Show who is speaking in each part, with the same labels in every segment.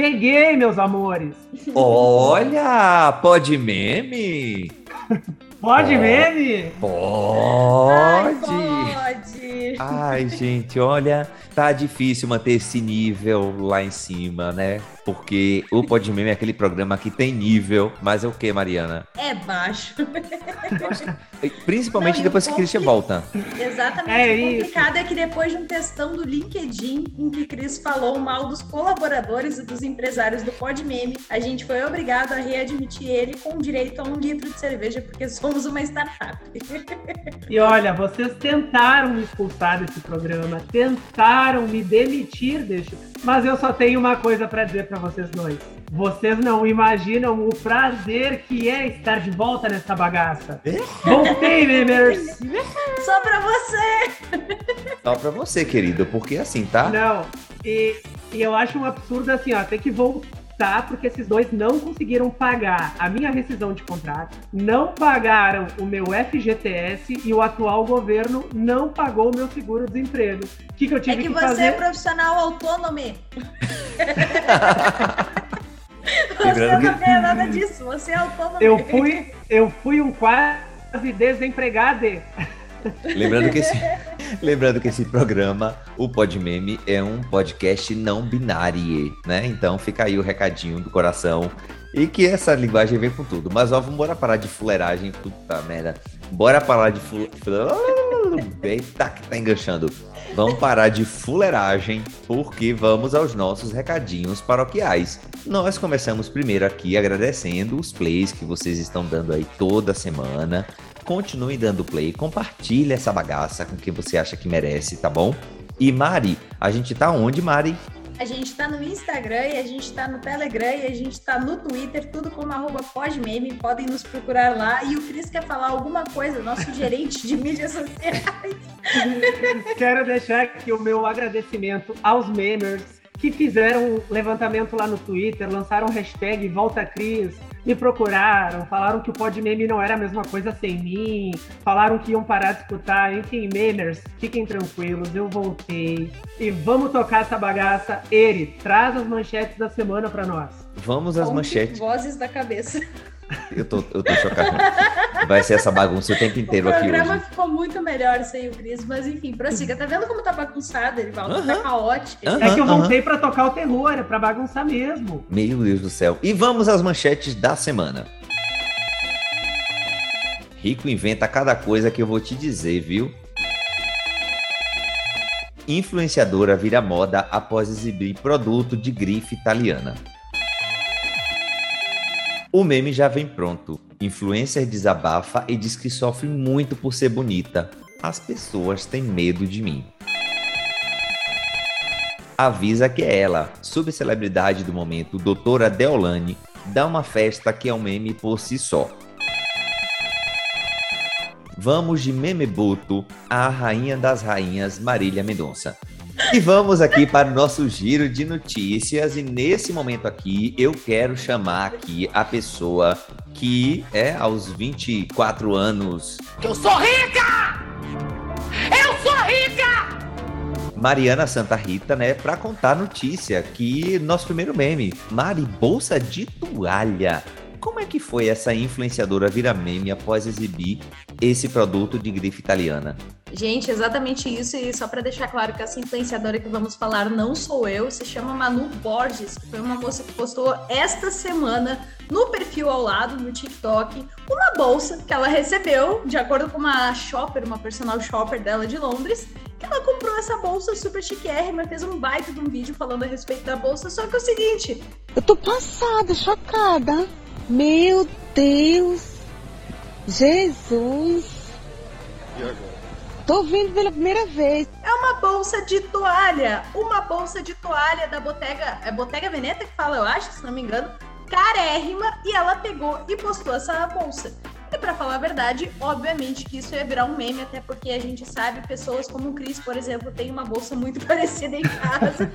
Speaker 1: Cheguei, meus amores!
Speaker 2: Olha, pode meme?
Speaker 1: Pode meme?
Speaker 2: Pode!
Speaker 3: Ai, pode!
Speaker 2: Ai, gente, olha, tá difícil manter esse nível lá em cima, né? Porque o Podmeme é aquele programa que tem nível, mas é o que, Mariana?
Speaker 3: É baixo.
Speaker 2: Principalmente
Speaker 3: Não,
Speaker 2: depois
Speaker 3: o
Speaker 2: que Christian
Speaker 3: compli-
Speaker 2: volta.
Speaker 3: Exatamente.
Speaker 1: É
Speaker 3: o
Speaker 1: isso.
Speaker 3: complicado é que depois de um textão do LinkedIn em que Cris falou mal dos colaboradores e dos empresários do Podmeme, a gente foi obrigado a readmitir ele com direito a um litro de cerveja, porque somos uma startup.
Speaker 1: E olha, vocês tentaram me expulsar desse programa, tentaram me demitir deste. Mas eu só tenho uma coisa pra dizer pra vocês dois. Vocês não imaginam o prazer que é estar de volta nessa bagaça. Voltei, memers!
Speaker 3: Só pra você!
Speaker 2: Só pra você, querido, porque assim, tá?
Speaker 1: Não, e, e eu acho um absurdo assim, ó, ter que voltar porque esses dois não conseguiram pagar a minha rescisão de contrato, não pagaram o meu FGTS e o atual governo não pagou o meu seguro-desemprego. O que, que eu
Speaker 3: É
Speaker 1: tive
Speaker 3: que
Speaker 1: que,
Speaker 3: você é
Speaker 1: fazer?
Speaker 3: profissional autônomo. Você não ganha nada disso, você é autônomo.
Speaker 1: Eu fui, eu fui um quase desempregado.
Speaker 2: Lembrando que esse, lembrando que esse programa, o Podmeme, é um podcast não binário, né? Então fica aí o recadinho do coração. E que essa linguagem vem com tudo. Mas ó, bora parar de fuleiragem. Puta merda. Bora parar de fu... Eita, que tá enganchando. Vamos parar de fuleiragem, porque vamos aos nossos recadinhos paroquiais. Nós começamos primeiro aqui agradecendo os plays que vocês estão dando aí toda semana. Continue dando play, compartilhe essa bagaça com quem você acha que merece, tá bom? E Mari, a gente tá onde, Mari?
Speaker 3: A gente tá no Instagram e a gente tá no Telegram e a gente tá no Twitter, tudo como arroba podmeme, podem nos procurar lá. E o Cris quer falar alguma coisa, nosso gerente de mídias sociais.
Speaker 1: Quero deixar aqui o meu agradecimento aos memers que fizeram um levantamento lá no Twitter, lançaram o hashtag Volta Cris, me procuraram, falaram que o Podmeme não era a mesma coisa sem mim, falaram que iam parar de escutar, enfim, memers, fiquem tranquilos, eu voltei. E vamos tocar essa bagaça. Eri, traz as manchetes da semana pra nós.
Speaker 2: Vamos às manchetes.
Speaker 3: Vozes da cabeça.
Speaker 2: Eu tô, eu tô chocado. Vai ser essa bagunça o tempo inteiro
Speaker 3: o
Speaker 2: aqui
Speaker 3: programa
Speaker 2: hoje.
Speaker 3: ficou muito melhor sem o Cris, mas enfim, prossiga. Tá vendo como tá bagunçado, ele volta,
Speaker 2: Aham.
Speaker 3: tá caótico.
Speaker 2: Aham.
Speaker 1: É que eu voltei pra tocar o terror, é pra bagunçar mesmo.
Speaker 2: Meu Deus do céu. E vamos às manchetes da semana. Rico inventa cada coisa que eu vou te dizer, viu? Influenciadora vira moda após exibir produto de grife italiana. O meme já vem pronto. Influencer desabafa e diz que sofre muito por ser bonita. As pessoas têm medo de mim. Avisa que é ela, subcelebridade do momento, doutora Deolane, dá uma festa que é um meme por si só. Vamos de Memebuto à rainha das rainhas Marília Mendonça. E vamos aqui para o nosso giro de notícias e nesse momento aqui eu quero chamar aqui a pessoa que é aos 24 anos
Speaker 4: Eu sou rica! Eu sou rica!
Speaker 2: Mariana Santa Rita, né, para contar a notícia que nosso primeiro meme, Mari Bolsa de Toalha. Como é que foi essa influenciadora vira meme após exibir esse produto de grife italiana?
Speaker 3: Gente, exatamente isso. E só para deixar claro que essa influenciadora que vamos falar não sou eu, se chama Manu Borges, que foi uma moça que postou esta semana no perfil ao lado, no TikTok, uma bolsa que ela recebeu, de acordo com uma shopper, uma personal shopper dela de Londres, que ela comprou essa bolsa super chiquérrima, fez um baita de um vídeo falando a respeito da bolsa, só que é o seguinte,
Speaker 5: Eu tô passada, chocada. Meu Deus. Jesus. Tô vendo pela primeira vez.
Speaker 3: é uma bolsa de toalha, uma bolsa de toalha da Bottega, é Bottega Veneta que fala, eu acho, se não me engano, carérrima, e ela pegou e postou essa bolsa. E para falar a verdade, obviamente que isso ia virar um meme, até porque a gente sabe pessoas como o Cris, por exemplo, tem uma bolsa muito parecida em casa.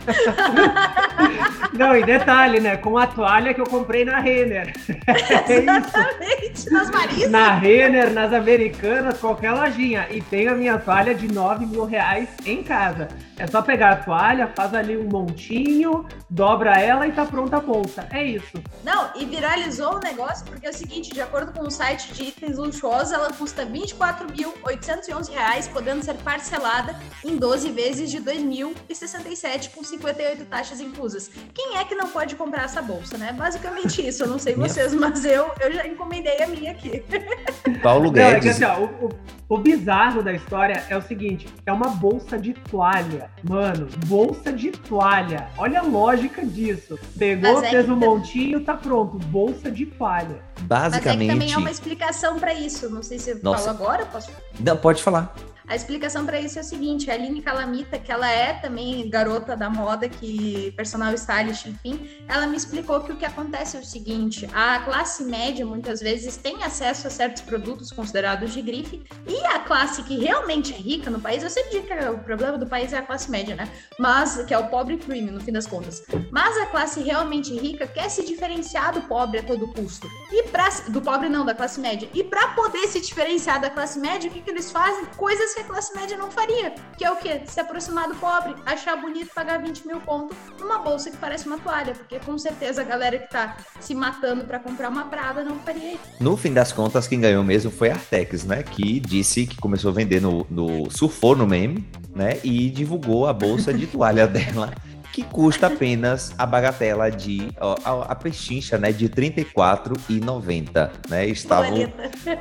Speaker 1: Não, e detalhe, né? Com a toalha que eu comprei na Renner. É
Speaker 3: Exatamente, nas Marisas.
Speaker 1: Na Renner, nas Americanas, qualquer lojinha. E tem a minha toalha de 9 mil reais em casa. É só pegar a toalha, faz ali um montinho, dobra ela e tá pronta a bolsa. É isso.
Speaker 3: Não, e viralizou o negócio porque é o seguinte, de acordo com o site de itens luxuosos, ela custa R$ 24.811, podendo ser parcelada em 12 vezes de R$ 2.067, com 58 taxas inclusas. Quem é que não pode comprar essa bolsa, né? Basicamente isso. Eu não sei vocês, mas eu, eu já encomendei a minha aqui.
Speaker 2: Paulo
Speaker 1: Não, é que
Speaker 2: Guedes.
Speaker 1: assim, ó, o, o- o bizarro da história é o seguinte: é uma bolsa de toalha. Mano, bolsa de toalha. Olha a lógica disso. Pegou,
Speaker 3: é
Speaker 1: fez um
Speaker 3: tá-
Speaker 1: montinho, tá pronto. Bolsa de toalha.
Speaker 3: Mas é que também
Speaker 2: Basicamente.
Speaker 3: é uma explicação para isso. Não sei se eu
Speaker 2: Nossa.
Speaker 3: falo agora, posso
Speaker 2: Não, pode falar.
Speaker 3: A explicação para isso é o seguinte: a Aline Calamita, que ela é também garota da moda, que personal stylist, enfim, ela me explicou que o que acontece é o seguinte: a classe média muitas vezes tem acesso a certos produtos considerados de grife, e a classe que realmente é rica no país, eu sempre digo que o problema do país é a classe média, né? Mas que é o pobre premium, no fim das contas. Mas a classe realmente rica quer se diferenciar do pobre a todo custo. E pra, do pobre não, da classe média. E para poder se diferenciar da classe média, o que, que eles fazem? Coisas que a classe média não faria. Que é o quê? Se aproximar do pobre, achar bonito pagar 20 mil pontos numa bolsa que parece uma toalha. Porque com certeza a galera que tá se matando para comprar uma Prada não faria isso.
Speaker 2: No fim das contas, quem ganhou mesmo foi a Artex, né? Que disse que começou a vender no, no surfou no meme, né? E divulgou a bolsa de toalha dela, que custa apenas a bagatela de ó, a, a pechincha, né? De R$ 34,90, né? Estava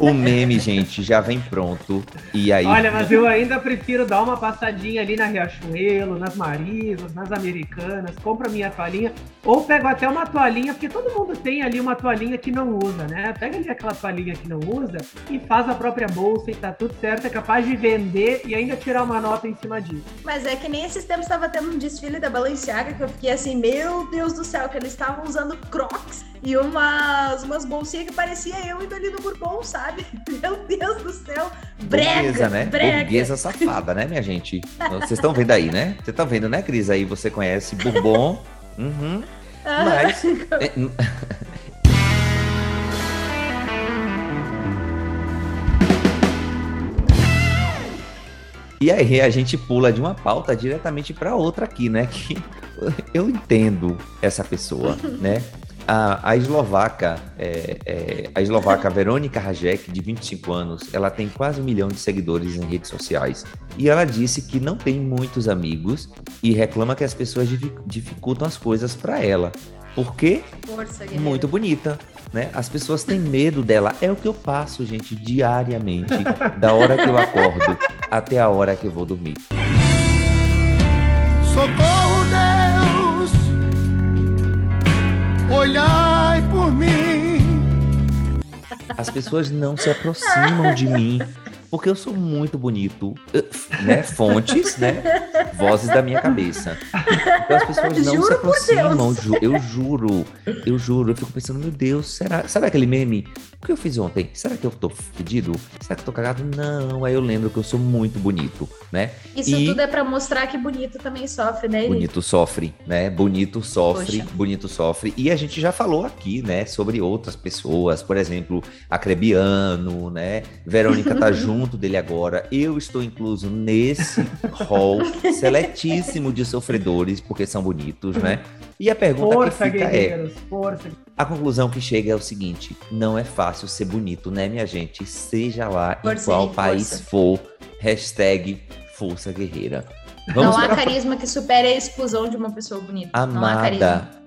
Speaker 2: o meme, gente, já vem pronto. E aí
Speaker 1: Olha, mas eu ainda prefiro dar uma passadinha ali na Riachuelo, nas Marisas, nas Americanas, compro a minha toalhinha, ou pego até uma toalhinha, porque todo mundo tem ali uma toalhinha que não usa, né? Pega ali aquela toalhinha que não usa e faz a própria bolsa e tá tudo certo, é capaz de vender e ainda tirar uma nota em cima disso.
Speaker 3: Mas é que nem esses tempos estava tendo um desfile da Balenciaga que eu fiquei assim, meu Deus do céu, que eles estavam usando crocs e umas, umas bolsinhas que parecia eu indo ali no Bourbon, sabe? Meu Deus do céu. Brega,
Speaker 2: Burguesa, né?
Speaker 3: brega.
Speaker 2: Burguesa safada, né, minha gente? Vocês estão vendo aí, né? Você tá vendo, né, Cris? Aí você conhece Bourbon. Uhum. Mas. E aí a gente pula de uma pauta diretamente para outra aqui, né? Que eu entendo essa pessoa, né? A, a eslovaca, é, é, a eslovaca Verônica Rajek, de 25 anos, ela tem quase um milhão de seguidores em redes sociais. E ela disse que não tem muitos amigos e reclama que as pessoas difi- dificultam as coisas para ela. Por quê?
Speaker 3: Força,
Speaker 2: muito bonita, né? As pessoas têm medo dela. É o que eu passo, gente, diariamente, da hora que eu acordo até a hora que eu vou dormir.
Speaker 6: Socorro, Deus, olhai por mim.
Speaker 2: As pessoas não se aproximam de mim porque eu sou muito bonito, eh, né? Fontes, né? Vozes da minha cabeça. Então as pessoas não
Speaker 3: Juro
Speaker 2: se aproximam. Ju- eu juro, eu juro. Eu fico pensando, meu Deus, será? Sabe aquele meme? O que eu fiz ontem? Será que eu tô fedido? Será que eu tô cagado? Não. Aí eu lembro que eu sou muito bonito, né?
Speaker 3: Isso
Speaker 2: E-
Speaker 3: tudo é pra mostrar que bonito também sofre, né?
Speaker 2: Bonito sofre, né? Bonito sofre,
Speaker 3: Poxa.
Speaker 2: bonito sofre. E a gente já falou aqui, né, sobre outras pessoas, por exemplo, Acrebiano, né? Verônica tá junto dele agora. Eu estou incluso nesse hall seletíssimo de sofredores, porque são bonitos, né? E a pergunta
Speaker 1: Força,
Speaker 2: que fica é:
Speaker 1: guerreiros, força.
Speaker 2: a conclusão que chega é o seguinte: não é fácil ser bonito, né, minha gente? Seja lá em
Speaker 3: Força
Speaker 2: qual
Speaker 3: aí,
Speaker 2: país
Speaker 3: força.
Speaker 2: for, hashtag Força Guerreira. Vamos
Speaker 3: Não há
Speaker 2: para
Speaker 3: carisma que supere a exclusão de uma pessoa bonita. Não há carisma.
Speaker 2: Amada.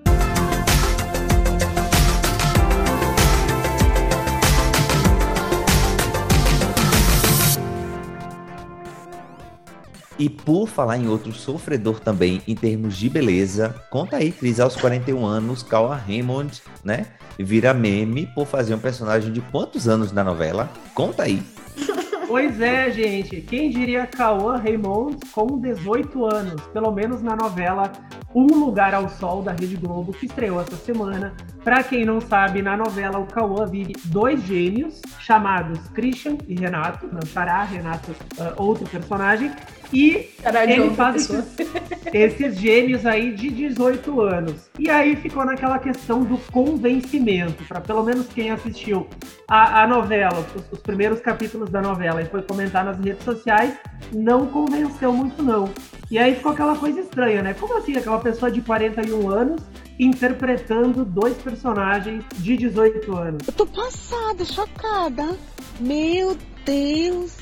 Speaker 2: E por falar em outro sofredor também, em termos de beleza, conta aí, Cris, aos 41 anos, Cauã Raymond, né? Vira meme por fazer um personagem de quantos anos na novela? Conta aí.
Speaker 1: Pois é, gente. Quem diria Cauã Raymond com 18 anos, pelo menos na novela Um Lugar ao Sol da Rede Globo, que estreou essa semana. Para quem não sabe, na novela o Cauã vive dois gêmeos chamados Christian e Renato, não Xará, Renato, uh, outro personagem, e
Speaker 3: Caralho,
Speaker 1: ele faz esses, esses gêmeos aí de 18 anos. E aí ficou naquela questão do convencimento, para pelo menos quem assistiu a, a novela, os, os primeiros capítulos da novela e foi comentar nas redes sociais, não convenceu muito não. E aí ficou aquela coisa estranha, né? Como assim aquela pessoa de 41 anos interpretando dois personagens de 18 anos?
Speaker 5: Eu tô passada, chocada. Meu Deus.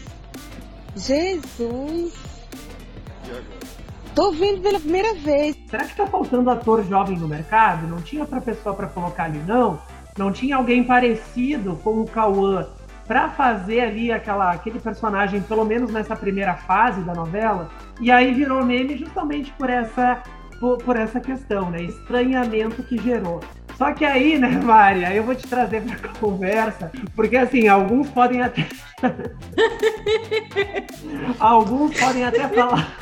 Speaker 5: Jesus. Tô vendo pela primeira vez.
Speaker 1: Será que tá faltando ator jovem no mercado? Não tinha outra pessoa para colocar ali, não? Não tinha alguém parecido com o Cauã para fazer ali aquela, aquele personagem, pelo menos nessa primeira fase da novela? E aí virou meme justamente por essa, por, por essa questão, né? Estranhamento que gerou. Só que aí, né, Mari, aí eu vou te trazer para conversa, porque assim, alguns podem até. alguns podem até falar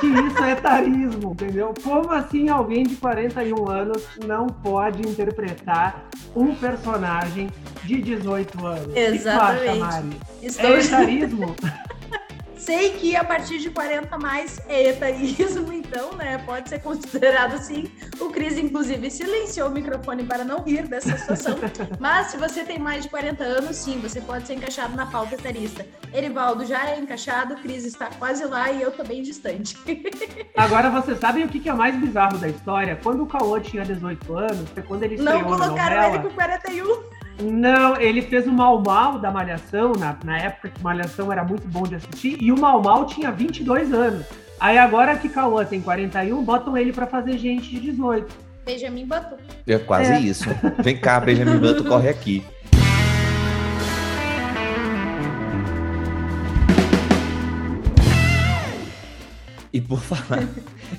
Speaker 1: que isso é tarismo, entendeu? Como assim alguém de 41 anos não pode interpretar um personagem de 18 anos? O que tu
Speaker 3: Exatamente.
Speaker 1: acha, Mari?
Speaker 3: Estou
Speaker 1: É etarismo?
Speaker 3: Sei que a partir de 40 mais é etarismo, então, né? Pode ser considerado assim. O Cris, inclusive, silenciou o microfone para não rir dessa situação. Mas se você tem mais de 40 anos, sim, você pode ser encaixado na pauta etarista. Erivaldo já é encaixado, o Cris está quase lá e eu tô bem distante.
Speaker 1: Agora vocês sabem o que é mais bizarro da história? Quando o Cauã tinha 18 anos, foi quando ele
Speaker 3: Não colocaram
Speaker 1: novela.
Speaker 3: ele com 41.
Speaker 1: Não, ele fez o Mal Mal da Malhação, na, na época que Malhação era muito bom de assistir, e o Mal Mal tinha 22 anos. Aí agora que Cauã tem 41, botam ele pra fazer gente de 18.
Speaker 3: Benjamin Batu.
Speaker 2: É quase
Speaker 1: É.
Speaker 2: isso. Vem cá, Benjamin Button, corre aqui. E por falar,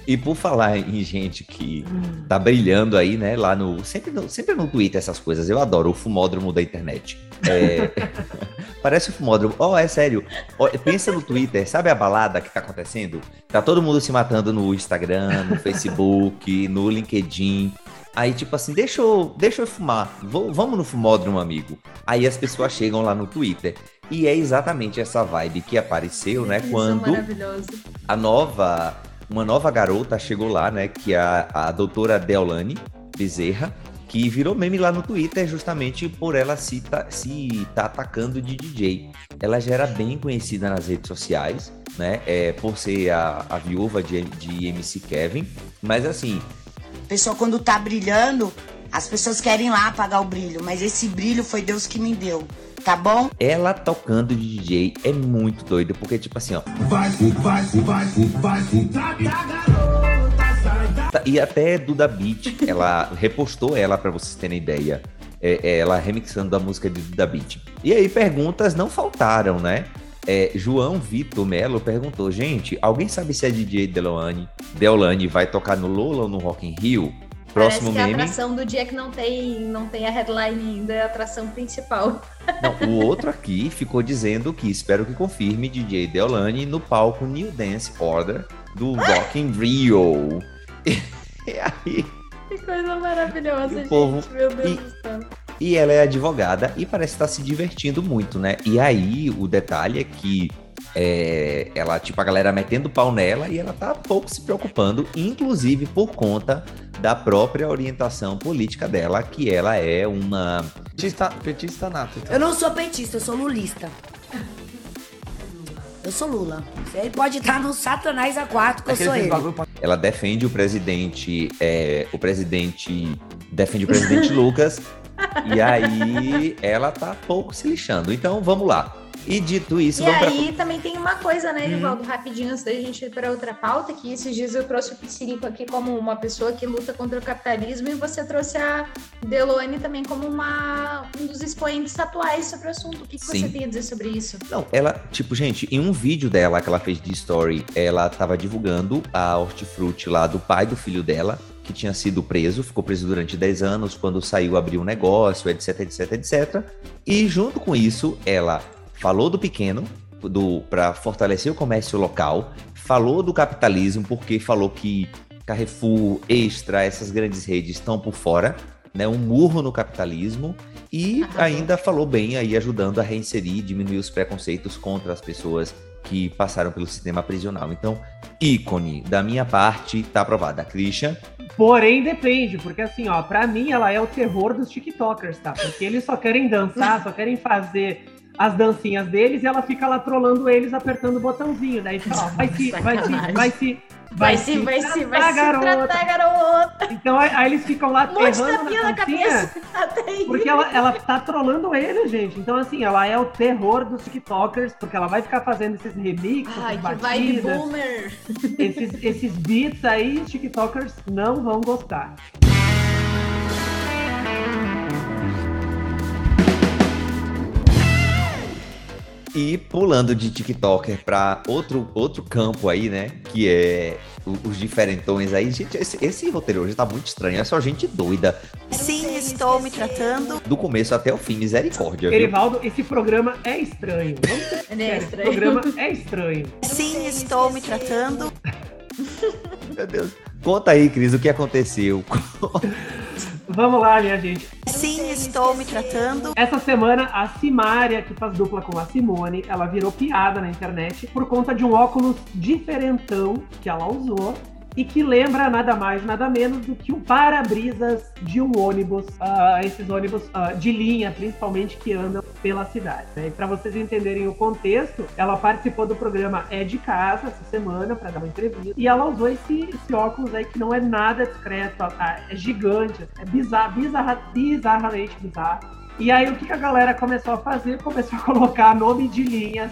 Speaker 2: e por falar em gente que tá brilhando aí, né? Lá no. Sempre no, sempre no Twitter essas coisas. Eu adoro o fumódromo da internet. É, parece o fumódromo. Oh, é sério. Ó, pensa no Twitter, sabe a balada que tá acontecendo? Tá todo mundo se matando no Instagram, no Facebook, no LinkedIn. Aí, tipo assim, deixa eu, deixa eu fumar. Vou- vamos no fumódromo, amigo. Aí as pessoas chegam lá no Twitter. E é exatamente essa vibe que apareceu, né?
Speaker 3: Isso é
Speaker 2: Quando
Speaker 3: maravilhoso.
Speaker 2: A nova, uma nova garota chegou lá, né? Que é a, a doutora Deolane Bezerra, que virou meme lá no Twitter justamente por ela se tá, se tá atacando de DJ. Ela já era bem conhecida nas redes sociais, né? É, por ser a, a viúva de, de MC Kevin. Mas assim,
Speaker 7: pessoa quando tá brilhando, as pessoas querem lá apagar o brilho, mas esse brilho foi Deus que me deu, tá bom?
Speaker 2: ela tocando de DJ é muito doido, porque tipo assim, ó. Tá, E até Duda Beat, ela repostou ela pra vocês terem ideia. É, é, ela remixando a música de Duda Beat. E aí perguntas não faltaram, né? É, João Vitor Melo perguntou: gente, alguém sabe se a DJ Deolane, Deolane vai tocar no Lola ou no Rock in Rio? Próximo
Speaker 3: Parece que a
Speaker 2: meme.
Speaker 3: atração do dia que não tem, não tem a headline ainda é a atração principal.
Speaker 2: Não, o outro aqui ficou dizendo que espero que confirme DJ Deolane no palco New Dance Order do Rock in Rio. E aí,
Speaker 3: Que coisa maravilhosa, gente.
Speaker 2: povo-
Speaker 3: Meu Deus
Speaker 2: e-
Speaker 3: do céu.
Speaker 2: E ela é advogada e parece estar se divertindo muito, né? E aí, o detalhe é que é, ela, tipo, a galera metendo pau nela e ela tá pouco se preocupando, inclusive por conta da própria orientação política dela, que ela é uma.
Speaker 8: Petista, petista nato. Então.
Speaker 7: Eu não sou petista, eu sou lulista. Eu sou Lula. Você pode estar no Satanás A4, que eu sou ele.
Speaker 2: Ela defende o presidente. é, o presidente. Defende o presidente Lucas. E aí ela tá pouco se lixando. Então vamos lá. E dito isso,
Speaker 3: E
Speaker 2: vamos pra.
Speaker 3: aí também tem uma coisa, né, Rivaldo, rapidinho antes da gente ir para outra pauta, que esses dias eu trouxe o Psirico aqui como uma pessoa que luta contra o capitalismo e você trouxe a Deloane também como uma, um dos expoentes atuais sobre o assunto. O que, que você tem a dizer sobre isso?
Speaker 2: Não, ela, tipo, gente, em um vídeo dela que ela fez de story, ela tava divulgando a hortifruti lá do pai do filho dela, que tinha sido preso, ficou preso durante 10 anos, quando saiu abriu um negócio, etc, etc, etc. E junto com isso, ela falou do pequeno, do para fortalecer o comércio local, falou do capitalismo porque falou que Carrefour, Extra, essas grandes redes estão por fora, né? Um murro no capitalismo e ainda falou bem aí ajudando a reinserir, diminuir os preconceitos contra as pessoas que passaram pelo sistema prisional. Então, ícone da minha parte, tá aprovada. Christian,
Speaker 1: Porém, depende, porque assim, ó, pra mim ela é o terror dos TikTokers, tá? Porque eles só querem dançar, só querem fazer as dancinhas deles e ela fica lá trolando eles apertando o botãozinho. Daí ó, vai se, vai se, vai se.
Speaker 3: Vai se, vai se, vai se
Speaker 1: garota.
Speaker 3: tratar, garota.
Speaker 1: Então aí, aí eles ficam lá
Speaker 3: Um
Speaker 1: na
Speaker 3: na cabeça.
Speaker 1: Porque ela, ela tá trolando eles, gente. Então assim, ela é o terror dos TikTokers, porque ela vai ficar fazendo esses remixes,
Speaker 3: Ai,
Speaker 1: essas
Speaker 3: que vibe
Speaker 1: batidas,
Speaker 3: boomer.
Speaker 1: esses, esses beats aí, TikTokers não vão gostar.
Speaker 2: E pulando de TikToker para outro, outro campo aí, né? Que é os diferentões aí. Gente, esse, esse roteiro hoje tá muito estranho. É só gente doida.
Speaker 5: Sim, estou me tratando.
Speaker 2: Do começo até o fim, misericórdia?
Speaker 1: Erivaldo, esse programa é estranho. Vamos
Speaker 3: é estranho.
Speaker 1: Esse programa é estranho.
Speaker 5: Sim, estou me tratando.
Speaker 2: Meu Deus. Conta aí, Cris, o que aconteceu.
Speaker 1: Vamos lá, minha gente.
Speaker 5: Sim, estou me tratando.
Speaker 1: Essa semana, a Simária, que faz dupla com a Simone, ela virou piada na internet por conta de um óculos diferentão que ela usou e que lembra nada mais, nada menos do que o para-brisas de um ônibus, ah, esses ônibus ah, de linha, principalmente, que andam pela cidade. né? E para vocês entenderem o contexto, ela participou do programa É de Casa essa semana para dar uma entrevista e ela usou esse, esse óculos aí que não é nada discreto, é gigante, é bizarro, bizarra, bizarramente bizarro. E aí o que a galera começou a fazer? Começou a colocar nome de linhas.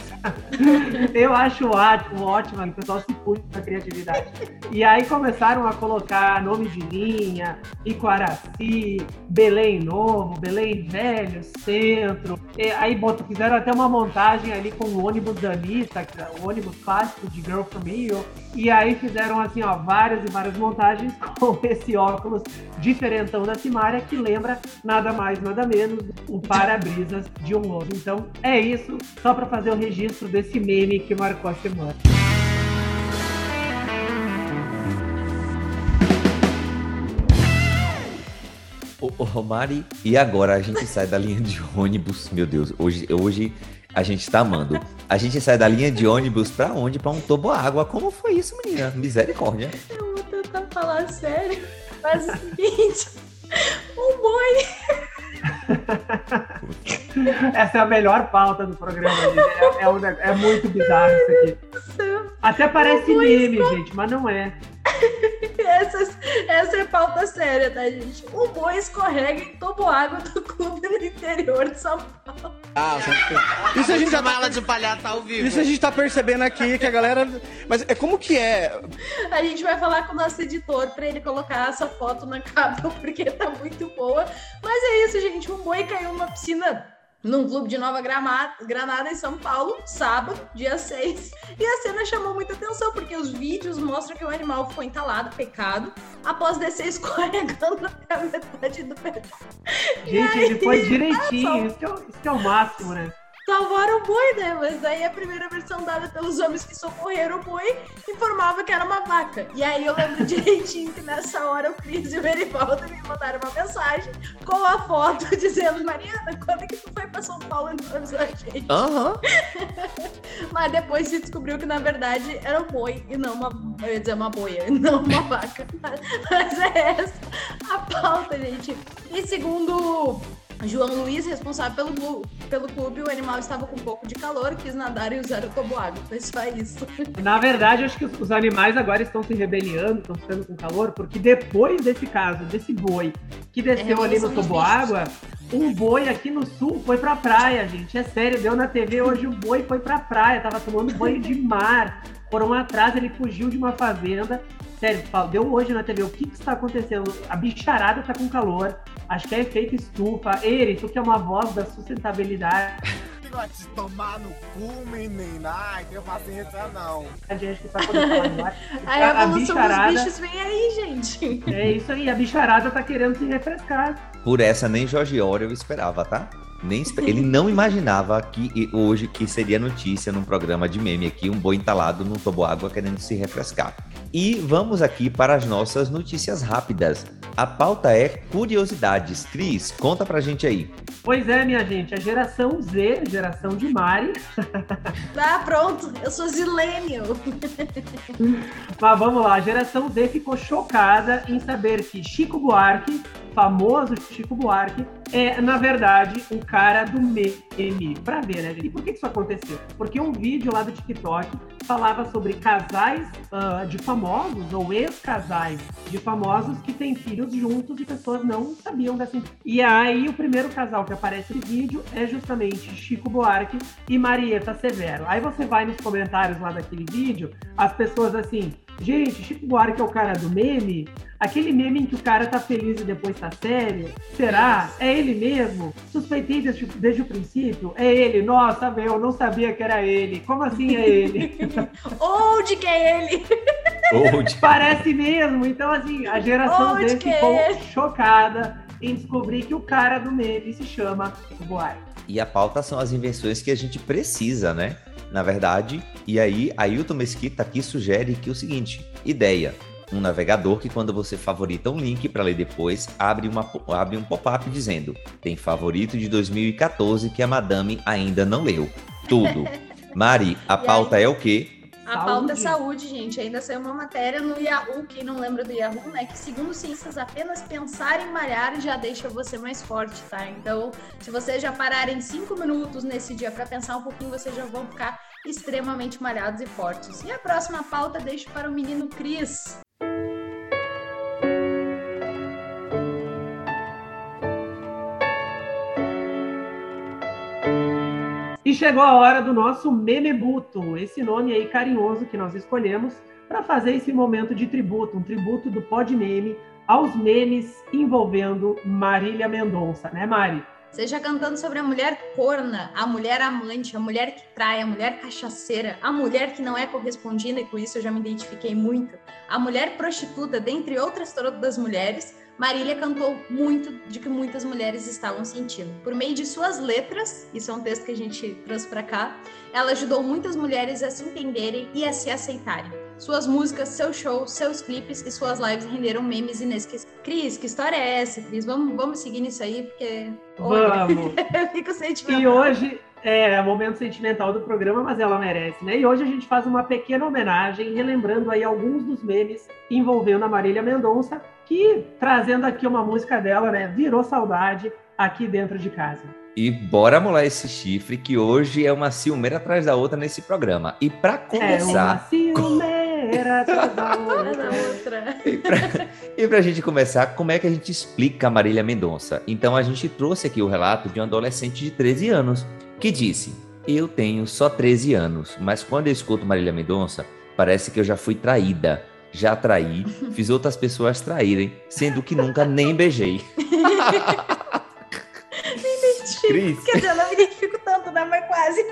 Speaker 1: Eu acho ótimo, ótimo, o pessoal se puxa da criatividade. E aí começaram a colocar nome de linha, Iquaraci, Belém Novo, Belém Velho, Centro. E aí fizeram até uma montagem ali com o ônibus da Anitta, é o ônibus clássico de Girl From Rio. E aí fizeram assim, ó, várias e várias montagens com esse óculos diferentão da Simária, que lembra nada mais, nada menos um para-brisas de um ônibus. Então é isso, só para fazer o registro desse meme que marcou a semana.
Speaker 2: Ô, ô, Romari, e agora a gente sai da linha de ônibus. Meu Deus, hoje, hoje a gente tá amando. A gente sai da linha de ônibus pra onde? Pra um toboágua. Como foi isso, menina? Misericórdia.
Speaker 3: Eu vou tentar falar sério. Mas o seguinte, um boi.
Speaker 1: Essa é a melhor pauta do programa, gente. É, é um é muito bizarro isso aqui. Até parece meme, gente, mas não é.
Speaker 3: Essa, essa é pauta séria, tá, gente? Um boi escorrega em toboágua do clube do interior de São Paulo.
Speaker 9: Isso a gente já tá,
Speaker 10: de palhaço ao vivo.
Speaker 9: isso a gente tá percebendo aqui que a galera. Mas é como que é?
Speaker 3: A gente vai falar com o nosso editor pra ele colocar essa foto na capa, porque tá muito boa. Mas é isso, gente. Um boi caiu numa piscina num clube de Nova Granada, em São Paulo, sábado, dia 6. E a cena chamou muita atenção, porque os vídeos mostram que o animal ficou entalado, pecado, após descer escorregando até a metade do pé.
Speaker 1: Gente, ele foi direitinho. Isso que, é, isso é o máximo, né?
Speaker 3: Salvaram o boi, né? Mas aí a primeira versão dada pelos homens que socorreram o boi informava que era uma vaca. E aí eu lembro direitinho que nessa hora o Cris e o Verivaldo me mandaram uma mensagem com a foto dizendo: Mariana, quando é que tu foi pra São Paulo e não avisou a gente?
Speaker 2: Aham.
Speaker 3: Mas depois se descobriu que na verdade era um boi e não uma. Eu ia dizer uma boia, e não uma vaca. Mas é essa a pauta, gente. E segundo João Luiz, responsável pelo, pelo clube, o animal estava com um pouco de calor, quis nadar e usar o toboágua. Foi só isso.
Speaker 1: Na verdade, acho que os, animais agora estão se rebeliando, estão ficando com calor, porque depois desse caso, desse boi que desceu ali no Toboágua, um boi aqui no sul foi pra praia, gente. É sério, deu na TV hoje o boi foi pra praia, tava tomando banho de mar. Foram atrás, ele fugiu de uma fazenda. Sério, deu hoje na TV. O que, que está acontecendo? A bicharada tá com calor. Acho que é efeito estufa. Eri, tu que é uma voz da sustentabilidade.
Speaker 10: Vai te tomar no cu, menina. Ai, tenho paciência não.
Speaker 1: A gente que tá podendo falar no ar.
Speaker 3: A evolução dos bichos vem aí, gente.
Speaker 1: É isso aí, a bicharada tá querendo se refrescar.
Speaker 2: Por essa nem Jorge Orwell esperava, tá? Nem, ele não imaginava que hoje que seria notícia num programa de meme aqui, um boi entalado num toboágua querendo se refrescar. E vamos aqui para as nossas notícias rápidas. A pauta é curiosidades. Cris, conta pra gente aí.
Speaker 1: Pois é, minha gente, a geração Z, geração de Mari.
Speaker 3: Ah, pronto, eu sou Zilênio.
Speaker 1: Mas vamos lá, a geração Z ficou chocada em saber que Chico Buarque, famoso Chico Buarque, é, na verdade, um cara do meme. Pra ver, né, gente? E por que isso aconteceu? Porque um vídeo lá do TikTok falava sobre casais uh, de famosos ou ex-casais de famosos que têm filhos juntos e pessoas não sabiam dessa. E aí, o primeiro casal que aparece no vídeo é justamente Chico Buarque e Marieta Severo. Aí você vai nos comentários lá daquele vídeo, as pessoas assim. Gente, Chico Buarque é o cara do meme? Aquele meme em que o cara tá feliz e depois tá sério? Será? É ele mesmo? Suspeitei desde, desde o princípio? É ele? Nossa, meu, não sabia que era ele. Como assim é ele?
Speaker 3: Onde que é ele?
Speaker 2: Old.
Speaker 1: Parece mesmo. Então, assim, a geração
Speaker 3: Onde
Speaker 1: dele
Speaker 3: é
Speaker 1: ficou
Speaker 3: ele?
Speaker 1: chocada em descobrir que o cara do meme se chama Chico Buarque.
Speaker 2: E a pauta são as invenções que a gente precisa, né? Na verdade, e aí Ailton Mesquita aqui sugere que o seguinte: ideia. Um navegador que, quando você favorita um link para ler depois, abre, uma, abre um pop-up dizendo: tem favorito de 2014 que a madame ainda não leu. Tudo. Mari, a pauta é o quê?
Speaker 3: A pauta é saúde, gente. Ainda saiu uma matéria no Yahoo, quem não lembra do Yahoo, né? Que segundo cientistas, apenas pensar em malhar já deixa você mais forte, tá? Então, se vocês já pararem cinco minutos nesse dia para pensar um pouquinho, vocês já vão ficar extremamente malhados e fortes. E a próxima pauta deixo para o menino Cris.
Speaker 1: E chegou a hora do nosso Memebuto, esse nome aí carinhoso que nós escolhemos para fazer esse momento de tributo, um tributo do Pod Meme aos memes envolvendo Marília Mendonça, né, Mari?
Speaker 3: Seja cantando sobre a mulher corna, a mulher amante, a mulher que trai, a mulher cachaceira, a mulher que não é correspondida, e com isso eu já me identifiquei muito, a mulher prostituta, dentre outras todas mulheres, Marília cantou muito de que muitas mulheres estavam sentindo. Por meio de suas letras, isso é um texto que a gente trouxe para cá, ela ajudou muitas mulheres a se entenderem e a se aceitarem. Suas músicas, seus shows, seus clipes e suas lives renderam memes inesquecíveis. Cris, que história é essa, Cris? Vamos, vamos seguir nisso aí, porque. olha,
Speaker 1: Vamos!
Speaker 3: eu fico sentimental.
Speaker 1: E hoje é o momento sentimental do programa, mas ela merece, né? E hoje a gente faz uma pequena homenagem, relembrando aí alguns dos memes envolvendo a Marília Mendonça, que, trazendo aqui uma música dela, né, virou saudade aqui dentro de casa.
Speaker 2: E bora molar esse chifre, que hoje é uma ciumeira atrás da outra nesse programa. E para
Speaker 1: É uma
Speaker 2: começar,
Speaker 1: ciumeira da outra.
Speaker 3: na outra.
Speaker 2: e pra, e pra gente começar, como é que a gente explica a Marília Mendonça? Então a gente trouxe aqui o relato de um adolescente de 13 anos, que disse: Eu tenho só 13 anos, mas quando eu escuto Marília Mendonça, parece que eu já fui traída. Já traí, fiz outras pessoas traírem, sendo que nunca nem beijei. Cris.
Speaker 3: Quer dizer, eu não me identifico tanto, né? Mas quase.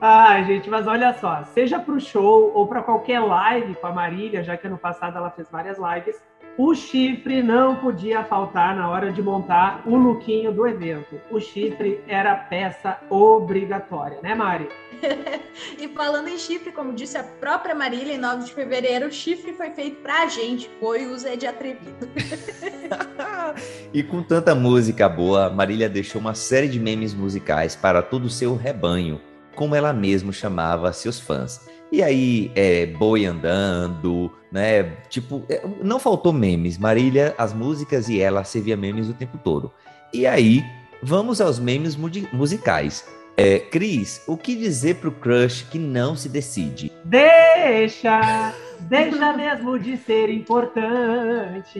Speaker 1: Ai, gente, mas olha só, seja pro show ou para qualquer live com a Marília, já que ano passado ela fez várias lives, o chifre não podia faltar na hora de montar o lookinho do evento. O chifre era peça obrigatória, né, Mari?
Speaker 3: E falando em chifre, como disse a própria Marília, em 9 de fevereiro, o chifre foi feito pra gente, foi o Zé de atrevido.
Speaker 2: E com tanta música boa, Marília deixou uma série de memes musicais para todo o seu rebanho, como ela mesma chamava seus fãs. E aí, é, boi andando, né? Tipo, é, não faltou memes. Marília, as músicas e ela servia memes o tempo todo. E aí, vamos aos memes musicais. É, Cris, o que dizer pro crush que não se decide?
Speaker 1: Deixa, deixa mesmo de ser importante.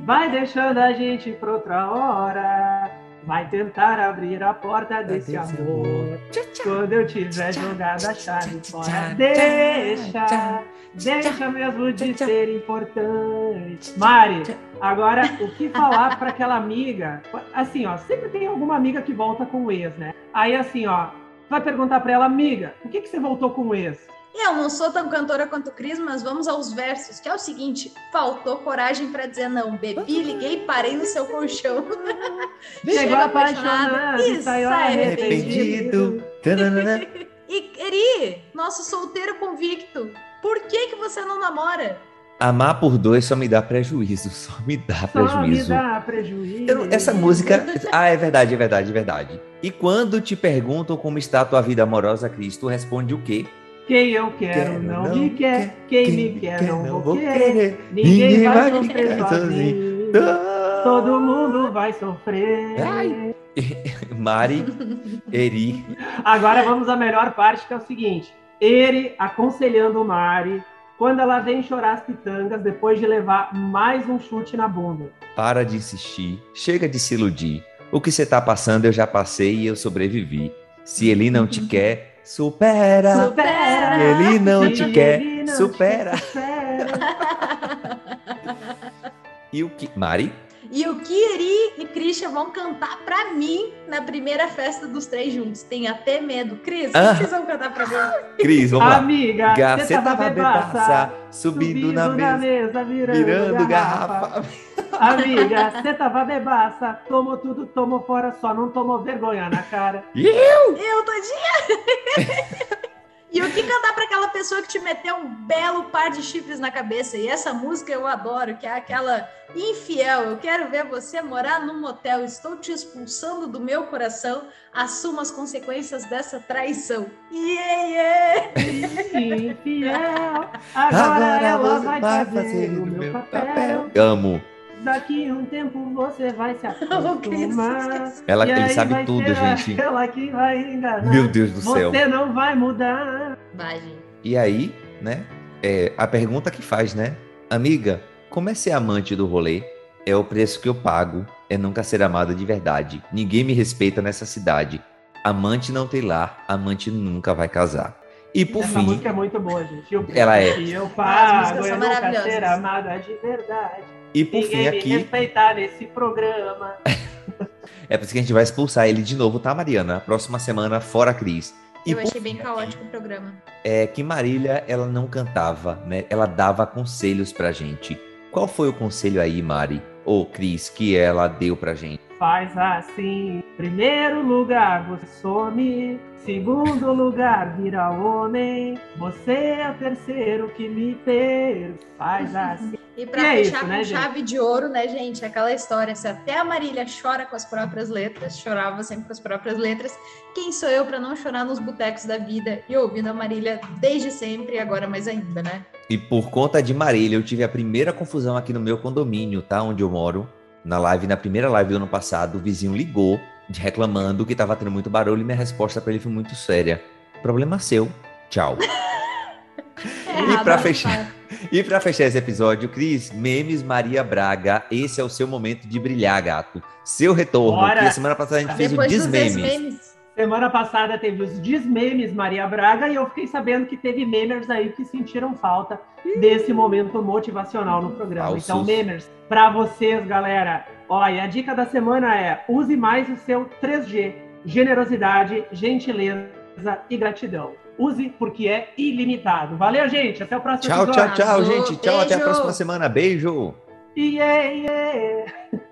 Speaker 1: Vai deixando a gente pra outra hora. Vai tentar abrir a porta desse amor. Quando eu tiver jogado a chave fora. Deixa, deixa mesmo de ser importante. Mari, agora o que falar para aquela amiga? Assim, ó, sempre tem alguma amiga que volta com o ex, né? Aí assim, ó, vai perguntar para ela, amiga, por que, que você voltou com o ex?
Speaker 3: Eu não sou tão cantora quanto o Cris, mas vamos aos versos, que é o seguinte: faltou coragem pra dizer não. Bebi, liguei, parei no seu colchão.
Speaker 1: Chegou apaixonado e saiu arrependido.
Speaker 2: Tananana.
Speaker 3: E Eri, nosso solteiro convicto, por que que você não namora?
Speaker 2: Amar por dois só me dá prejuízo, só me dá
Speaker 1: Só me
Speaker 2: prejuízo.
Speaker 1: dá prejuízo.
Speaker 2: Eu essa música. Ah, é verdade, é verdade, é verdade. E quando te perguntam como está a tua vida amorosa, Cris, tu responde o quê?
Speaker 1: Quem eu quero,
Speaker 2: Quero,
Speaker 1: não,
Speaker 2: não
Speaker 1: me quer. Quem, me quer, não, vou querer.
Speaker 2: Ninguém
Speaker 1: Ninguém vai
Speaker 2: vai
Speaker 1: sofrer sozinho. Todo mundo vai sofrer.
Speaker 2: Ai. Mari, Eri.
Speaker 1: Agora vamos à melhor parte, que é o seguinte. Ele aconselhando o Mari quando ela vem chorar as pitangas depois de levar mais um chute na bunda.
Speaker 2: Para de insistir, chega de se iludir. O que você tá passando eu já passei e eu sobrevivi. Se ele não te quer, supera.
Speaker 3: Supera.
Speaker 2: Se ele não
Speaker 1: Se
Speaker 2: te
Speaker 1: ele
Speaker 2: quer,
Speaker 1: não te
Speaker 2: supera.
Speaker 1: quer, supera.
Speaker 2: E o que. Mari?
Speaker 3: E o Eri e Christian vão cantar pra mim na primeira festa dos três juntos. Tem até medo. Cris, o que
Speaker 2: Ah.
Speaker 3: vocês vão cantar pra mim?
Speaker 2: Cris, vamos lá.
Speaker 1: Amiga,
Speaker 2: Gaceta
Speaker 1: você tava bebaça,
Speaker 2: bebaça, subindo, na mesa,
Speaker 1: virando,
Speaker 2: virando
Speaker 1: garrafa.
Speaker 2: garrafa.
Speaker 1: Amiga, você tava bebaça, tomou tudo, tomou fora, só não tomou vergonha na cara.
Speaker 3: Eu, tadinha! e o que cantar pra aquela pessoa que te meteu um belo par de chifres na cabeça? E essa música eu adoro, que é aquela infiel. Eu quero ver você morar num motel. Estou te expulsando do meu coração. Assuma as consequências dessa traição. Yeah, yeah.
Speaker 1: Infiel, agora, ela vai, fazer, o meu papel.
Speaker 2: Amo.
Speaker 1: Daqui a um tempo você vai se acostumar.
Speaker 2: Ela,
Speaker 1: E
Speaker 2: ele
Speaker 1: aí
Speaker 2: sabe tudo, gente.
Speaker 1: Ela que vai enganar.
Speaker 2: Meu Deus do céu.
Speaker 1: Você não vai mudar.
Speaker 3: Vai, gente.
Speaker 2: E aí, né? É, a pergunta que faz, né? Amiga, como é ser amante do rolê? É o preço que eu pago. É nunca ser amada de verdade. Ninguém me respeita nessa cidade. Amante não tem lar, amante nunca vai casar. E por
Speaker 1: Essa
Speaker 2: fim,
Speaker 1: música é muito boa, gente. Eu
Speaker 2: Ela é.
Speaker 1: eu
Speaker 3: As
Speaker 1: pago, é
Speaker 3: são
Speaker 1: nunca ser amada de verdade.
Speaker 2: e por
Speaker 1: Ninguém
Speaker 2: fim
Speaker 1: me
Speaker 2: aqui,
Speaker 1: respeitar nesse programa.
Speaker 2: é por isso que a gente vai expulsar ele de novo, tá, Mariana? Próxima semana, fora Cris. E
Speaker 3: Eu achei bem
Speaker 2: fim
Speaker 3: caótico o programa.
Speaker 2: é que Marília, ela não cantava, né? Ela dava conselhos pra gente. Qual foi o conselho aí, Mari? Ou Cris, que ela deu pra gente?
Speaker 1: Faz assim. Primeiro lugar, você some. Segundo lugar, vira homem. Você é o terceiro que me fez. Faz assim.
Speaker 3: E pra
Speaker 1: E é
Speaker 3: fechar
Speaker 1: isso,
Speaker 3: com
Speaker 1: né, gente?
Speaker 3: chave de ouro, né, gente? Aquela história, se até a Marília chora com as próprias letras, chorava sempre com as próprias letras, quem sou eu pra não chorar nos botecos da vida e ouvindo a Marília desde sempre e agora mais ainda, né?
Speaker 2: E por conta de Marília, eu tive a primeira confusão aqui no meu condomínio, tá? Onde eu moro. Na live, na primeira live do ano passado, o vizinho ligou reclamando que tava tendo muito barulho e minha resposta pra ele foi muito séria. Problema seu. Tchau.
Speaker 3: É
Speaker 2: E
Speaker 3: né?
Speaker 2: fechar? E pra fechar esse episódio, Cris, Memes Maria Braga, esse é o seu momento de brilhar, gato. Seu retorno,
Speaker 1: Bora.
Speaker 2: porque semana passada a gente fez o
Speaker 3: Depois dos
Speaker 2: Desmemes.
Speaker 1: Semana passada teve os desmemes Maria Braga e eu fiquei sabendo que teve memers aí que sentiram falta desse momento motivacional no programa.
Speaker 2: Falsos.
Speaker 1: Então, memers, pra vocês, galera, olha, a dica da semana é use mais o seu 3G. Generosidade, gentileza e gratidão. Use porque é ilimitado. Valeu, gente. Até o próximo
Speaker 2: Tchau, tchau,
Speaker 1: episódio.
Speaker 2: tchau,
Speaker 3: Arrasou.
Speaker 2: gente. Tchau, até a próxima semana. Beijo.
Speaker 1: Yeah, yeah.